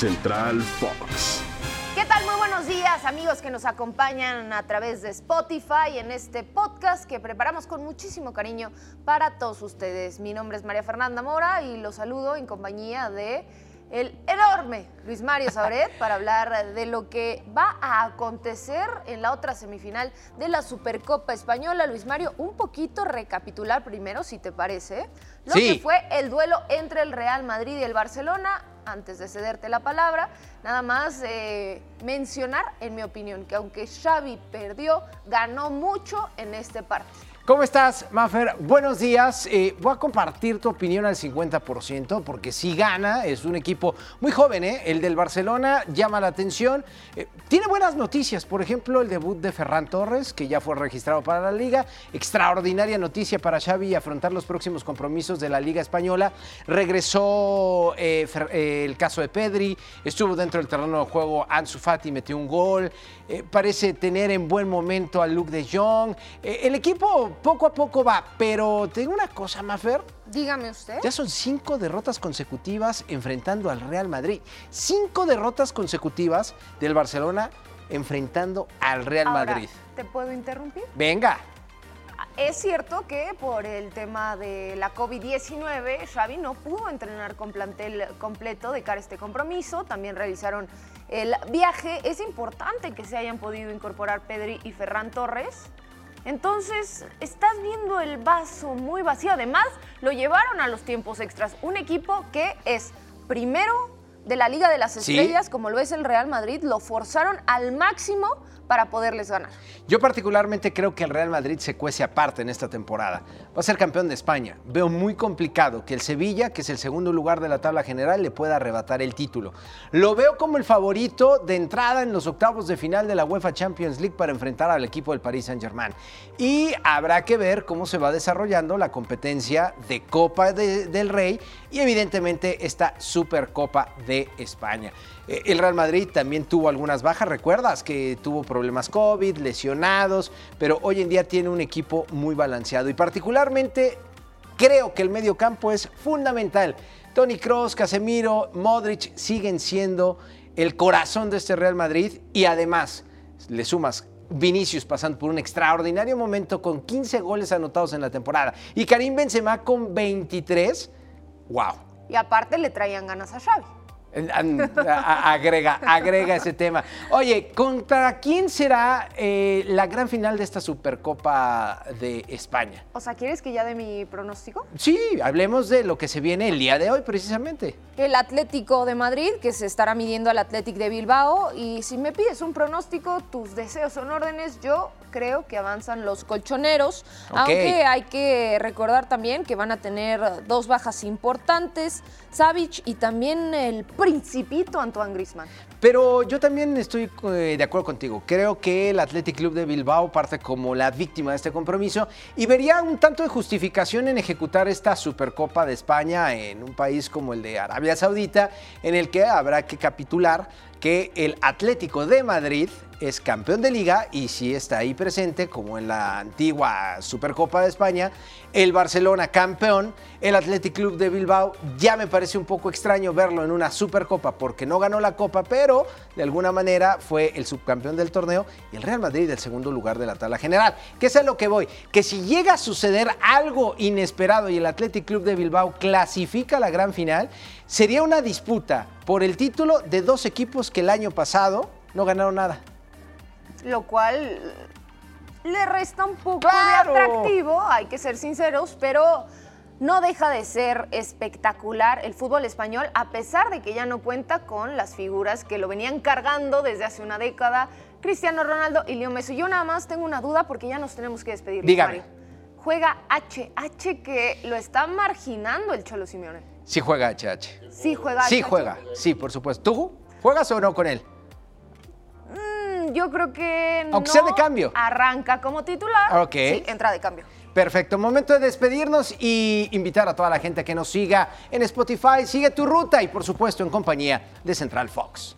Central Fox. ¿Qué tal? Muy buenos días amigos que nos acompañan a través de Spotify en este podcast que preparamos con muchísimo cariño para todos ustedes. Mi nombre es María Fernanda Mora y los saludo en compañía de el enorme Luis Mario Sabret para hablar de lo que va a acontecer en la otra semifinal de la Supercopa Española. Luis Mario, un poquito recapitular primero, si te parece, lo que fue el duelo entre el Real Madrid y el Barcelona. Antes de cederte la palabra, nada más eh, mencionar, en mi opinión, que aunque Xavi perdió, ganó mucho en este partido. ¿Cómo estás, Maffer? Buenos días. Eh, voy a compartir tu opinión al 50%, porque si gana, es un equipo muy joven, ¿eh? El del Barcelona llama la atención. Eh, tiene buenas noticias, por ejemplo, el debut de Ferran Torres, que ya fue registrado para la Liga. Extraordinaria noticia para Xavi afrontar los próximos compromisos de la Liga Española. Regresó el caso de Pedri, estuvo dentro del terreno de juego Ansu Fati, metió un gol. parece tener en buen momento a Luke de Jong. el equipo poco a poco va, pero tengo una cosa, Mafer. Dígame usted. Ya son cinco derrotas consecutivas enfrentando al Real Madrid. Cinco derrotas consecutivas del Barcelona enfrentando al Real Madrid. ¿Te puedo interrumpir? Venga. Es cierto que por el tema de la COVID-19, Xavi no pudo entrenar con plantel completo de cara a este compromiso. También realizaron el viaje. Es importante que se hayan podido incorporar Pedri y Ferran Torres entonces, estás viendo el vaso muy vacío. Además, lo llevaron a los tiempos extras. Un equipo que es primero de la Liga de las Estrellas, como lo es el Real Madrid, lo forzaron al máximo para poderles ganar. Yo particularmente creo que el Real Madrid se cuece aparte en esta temporada. Va a ser campeón de España. Veo muy complicado que el Sevilla, que es el segundo lugar de la tabla general, le pueda arrebatar el título. Lo veo como el favorito de entrada en los octavos de final de la UEFA Champions League para enfrentar al equipo del Paris Saint-Germain. Y habrá que ver cómo se va desarrollando la competencia de Copa del Rey y evidentemente esta Supercopa de España. Eh, el Real Madrid también tuvo algunas bajas, recuerdas que tuvo problemas COVID, lesionados, pero hoy en día tiene un equipo muy balanceado y particularmente creo que el medio campo es fundamental. Tony Cross, Casemiro, Modric siguen siendo el corazón de este Real Madrid y además le sumas Vinicius pasando por un extraordinario momento con 15 goles anotados en la temporada y Karim Benzema con 23. ¡Wow! Y aparte le traían ganas a Xavi agrega, agrega ese tema. Oye, ¿contra quién será eh, la gran final de esta Supercopa de España? O sea, ¿quieres que ya dé mi pronóstico? Sí, hablemos de lo que se viene el día de hoy precisamente. El Atlético de Madrid, que se estará midiendo al Atlético de Bilbao. Y si me pides un pronóstico, tus deseos son órdenes. Yo creo que avanzan los colchoneros, aunque hay que recordar también que van a tener dos bajas importantes, Savic y también el principito Antoine Grisman. Pero yo también estoy eh, de acuerdo contigo. Creo que el Athletic Club de Bilbao parte como la víctima de este compromiso y vería un tanto de justificación en ejecutar esta Supercopa de España en un país como el de Arabia Saudita, en el que habrá que capitular que el Atlético de Madrid es campeón de liga y si está ahí presente, como en la antigua Supercopa de España, el Barcelona campeón, el Athletic Club de Bilbao, ya me parece un poco extraño verlo en una Supercopa porque no ganó la Copa, pero de alguna manera fue el subcampeón del torneo y el Real Madrid el segundo lugar de la tabla general. ¿Qué es a lo que voy? Que si llega a suceder algo inesperado y el Athletic Club de Bilbao clasifica a la gran final, sería una disputa por el título de dos equipos que el año pasado no ganaron nada lo cual le resta un poco de atractivo, hay que ser sinceros, pero no deja de ser espectacular el fútbol español, a pesar de que ya no cuenta con las figuras que lo venían cargando desde hace una década, Cristiano Ronaldo y Leo Messi. Yo nada más tengo una duda porque ya nos tenemos que despedir. Dígame. Juega HH que lo está marginando el Cholo Simeone. Sí juega HH. Sí juega Sí juega, sí, por supuesto. ¿Tú juegas o no con él? yo creo que Aunque no sea de cambio. arranca como titular. Ok. Sí, entra de cambio. Perfecto, momento de despedirnos y invitar a toda la gente que nos siga en Spotify. Sigue tu ruta y por supuesto en compañía de Central Fox.